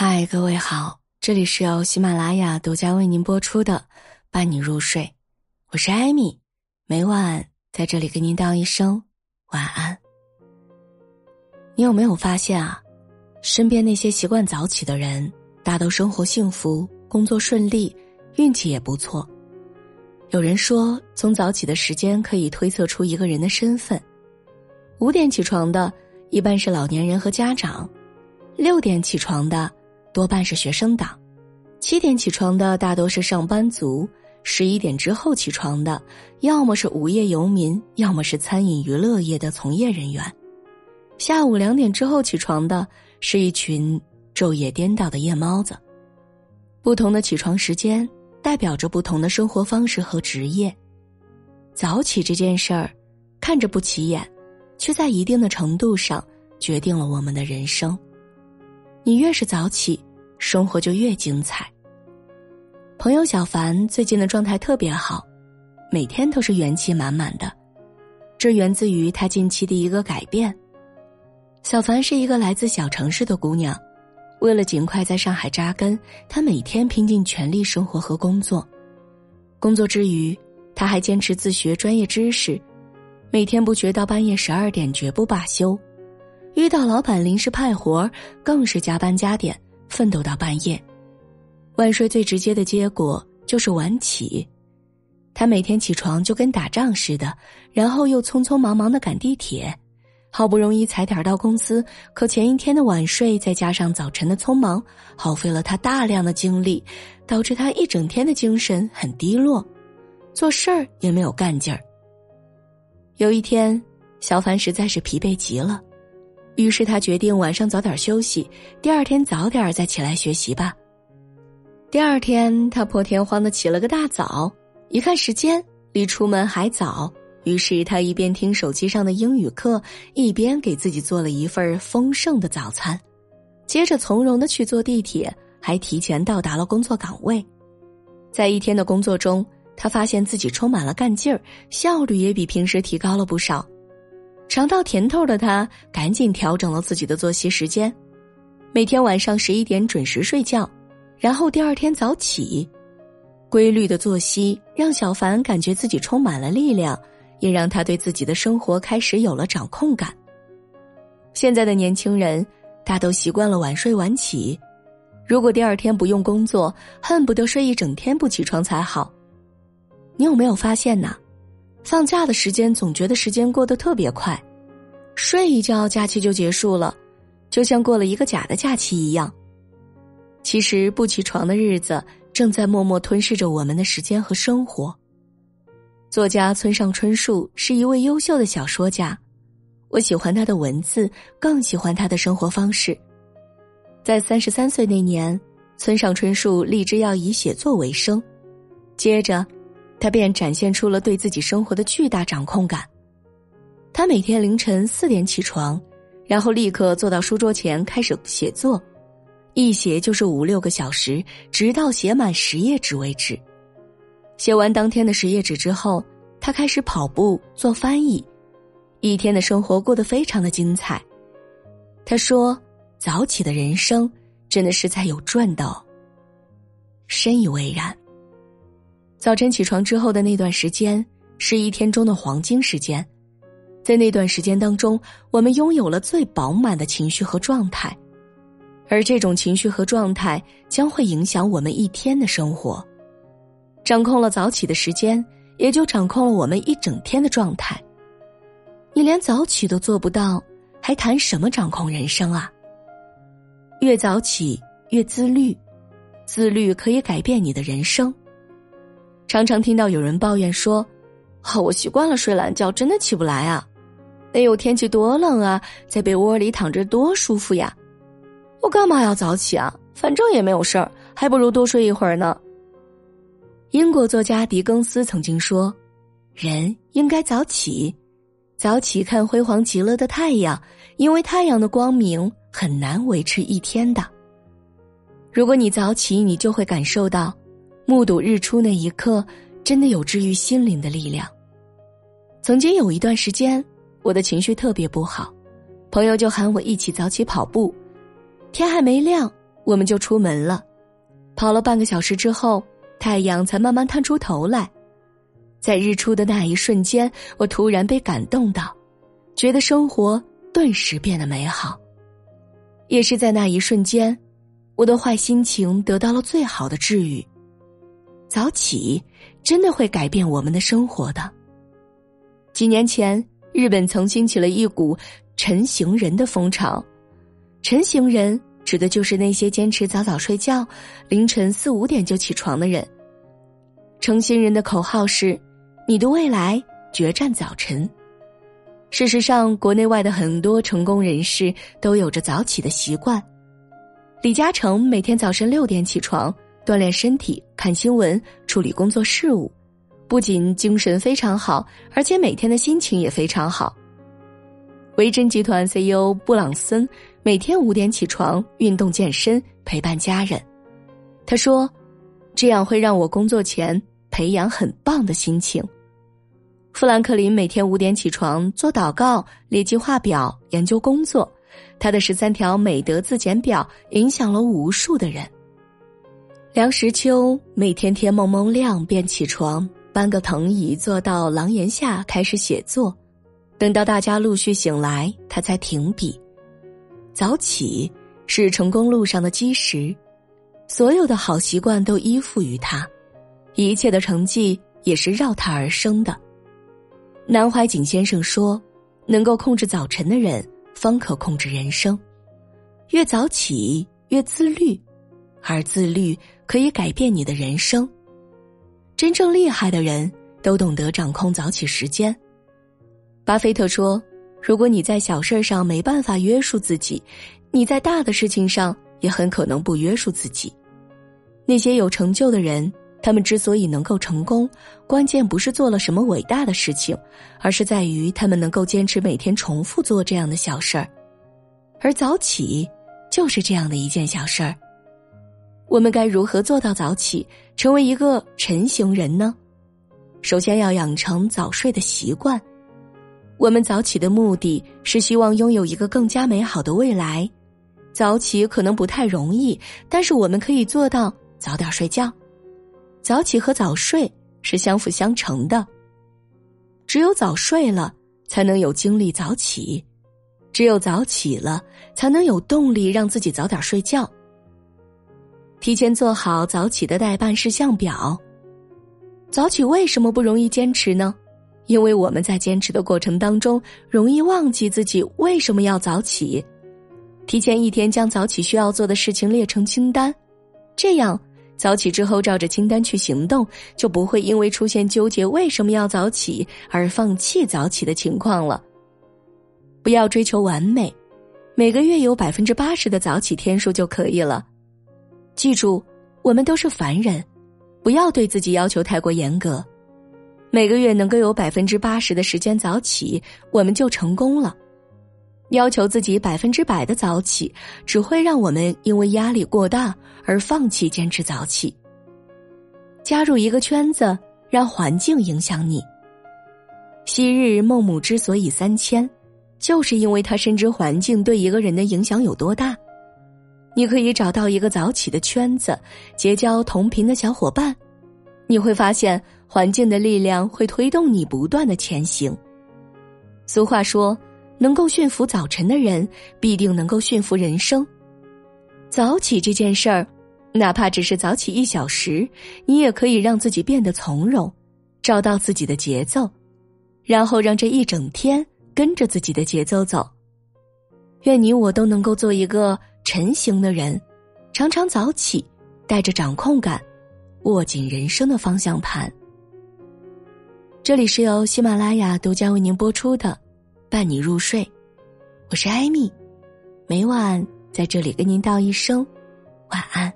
嗨，各位好，这里是由喜马拉雅独家为您播出的《伴你入睡》，我是艾米，每晚在这里跟您道一声晚安。你有没有发现啊，身边那些习惯早起的人，大都生活幸福，工作顺利，运气也不错。有人说，从早起的时间可以推测出一个人的身份。五点起床的，一般是老年人和家长；六点起床的。多半是学生党，七点起床的大多是上班族，十一点之后起床的，要么是无业游民，要么是餐饮娱乐业的从业人员。下午两点之后起床的是一群昼夜颠倒的夜猫子。不同的起床时间代表着不同的生活方式和职业。早起这件事儿，看着不起眼，却在一定的程度上决定了我们的人生。你越是早起。生活就越精彩。朋友小凡最近的状态特别好，每天都是元气满满的，这源自于他近期的一个改变。小凡是一个来自小城市的姑娘，为了尽快在上海扎根，她每天拼尽全力生活和工作。工作之余，她还坚持自学专业知识，每天不学到半夜十二点绝不罢休。遇到老板临时派活，更是加班加点。奋斗到半夜，晚睡最直接的结果就是晚起。他每天起床就跟打仗似的，然后又匆匆忙忙的赶地铁，好不容易踩点到公司，可前一天的晚睡再加上早晨的匆忙，耗费了他大量的精力，导致他一整天的精神很低落，做事儿也没有干劲儿。有一天，小凡实在是疲惫极了。于是他决定晚上早点休息，第二天早点再起来学习吧。第二天，他破天荒的起了个大早，一看时间，离出门还早，于是他一边听手机上的英语课，一边给自己做了一份丰盛的早餐，接着从容的去坐地铁，还提前到达了工作岗位。在一天的工作中，他发现自己充满了干劲儿，效率也比平时提高了不少。尝到甜头的他，赶紧调整了自己的作息时间，每天晚上十一点准时睡觉，然后第二天早起。规律的作息让小凡感觉自己充满了力量，也让他对自己的生活开始有了掌控感。现在的年轻人大都习惯了晚睡晚起，如果第二天不用工作，恨不得睡一整天不起床才好。你有没有发现呢？放假的时间总觉得时间过得特别快，睡一觉假期就结束了，就像过了一个假的假期一样。其实不起床的日子正在默默吞噬着我们的时间和生活。作家村上春树是一位优秀的小说家，我喜欢他的文字，更喜欢他的生活方式。在三十三岁那年，村上春树立志要以写作为生，接着。他便展现出了对自己生活的巨大掌控感。他每天凌晨四点起床，然后立刻坐到书桌前开始写作，一写就是五六个小时，直到写满十页纸为止。写完当天的十页纸之后，他开始跑步做翻译，一天的生活过得非常的精彩。他说：“早起的人生真的是在有赚到。”深以为然。早晨起床之后的那段时间是一天中的黄金时间，在那段时间当中，我们拥有了最饱满的情绪和状态，而这种情绪和状态将会影响我们一天的生活。掌控了早起的时间，也就掌控了我们一整天的状态。你连早起都做不到，还谈什么掌控人生啊？越早起越自律，自律可以改变你的人生。常常听到有人抱怨说：“啊，我习惯了睡懒觉，真的起不来啊！哎呦，天气多冷啊，在被窝里躺着多舒服呀！我干嘛要早起啊？反正也没有事儿，还不如多睡一会儿呢。”英国作家狄更斯曾经说：“人应该早起，早起看辉煌极了的太阳，因为太阳的光明很难维持一天的。如果你早起，你就会感受到。”目睹日出那一刻，真的有治愈心灵的力量。曾经有一段时间，我的情绪特别不好，朋友就喊我一起早起跑步。天还没亮，我们就出门了。跑了半个小时之后，太阳才慢慢探出头来。在日出的那一瞬间，我突然被感动到，觉得生活顿时变得美好。也是在那一瞬间，我的坏心情得到了最好的治愈。早起真的会改变我们的生活的。几年前，日本曾兴起了一股“晨行人”的风潮，“晨行人”指的就是那些坚持早早睡觉、凌晨四五点就起床的人。晨行人的口号是：“你的未来决战早晨。”事实上，国内外的很多成功人士都有着早起的习惯。李嘉诚每天早晨六点起床，锻炼身体、看新闻、处理工作事务，不仅精神非常好，而且每天的心情也非常好。维珍集团 CEO 布朗森每天五点起床运动健身，陪伴家人。他说：“这样会让我工作前培养很棒的心情。”富兰克林每天五点起床做祷告、列计划表、研究工作，他的十三条美德自检表影响了无数的人。梁实秋每天天蒙蒙亮便起床，搬个藤椅坐到廊檐下开始写作，等到大家陆续醒来，他才停笔。早起是成功路上的基石，所有的好习惯都依附于他，一切的成绩也是绕他而生的。南怀瑾先生说：“能够控制早晨的人，方可控制人生。越早起越自律，而自律可以改变你的人生。真正厉害的人都懂得掌控早起时间。”巴菲特说：“如果你在小事上没办法约束自己，你在大的事情上也很可能不约束自己。那些有成就的人。”他们之所以能够成功，关键不是做了什么伟大的事情，而是在于他们能够坚持每天重复做这样的小事儿。而早起就是这样的一件小事儿。我们该如何做到早起，成为一个晨行人呢？首先要养成早睡的习惯。我们早起的目的是希望拥有一个更加美好的未来。早起可能不太容易，但是我们可以做到早点睡觉。早起和早睡是相辅相成的。只有早睡了，才能有精力早起；只有早起了，才能有动力让自己早点睡觉。提前做好早起的待办事项表。早起为什么不容易坚持呢？因为我们在坚持的过程当中，容易忘记自己为什么要早起。提前一天将早起需要做的事情列成清单，这样。早起之后，照着清单去行动，就不会因为出现纠结为什么要早起而放弃早起的情况了。不要追求完美，每个月有百分之八十的早起天数就可以了。记住，我们都是凡人，不要对自己要求太过严格。每个月能够有百分之八十的时间早起，我们就成功了。要求自己百分之百的早起，只会让我们因为压力过大而放弃坚持早起。加入一个圈子，让环境影响你。昔日孟母之所以三迁，就是因为他深知环境对一个人的影响有多大。你可以找到一个早起的圈子，结交同频的小伙伴，你会发现环境的力量会推动你不断的前行。俗话说。能够驯服早晨的人，必定能够驯服人生。早起这件事儿，哪怕只是早起一小时，你也可以让自己变得从容，找到自己的节奏，然后让这一整天跟着自己的节奏走。愿你我都能够做一个晨行的人，常常早起，带着掌控感，握紧人生的方向盘。这里是由喜马拉雅独家为您播出的。伴你入睡，我是艾米，每晚在这里跟您道一声晚安。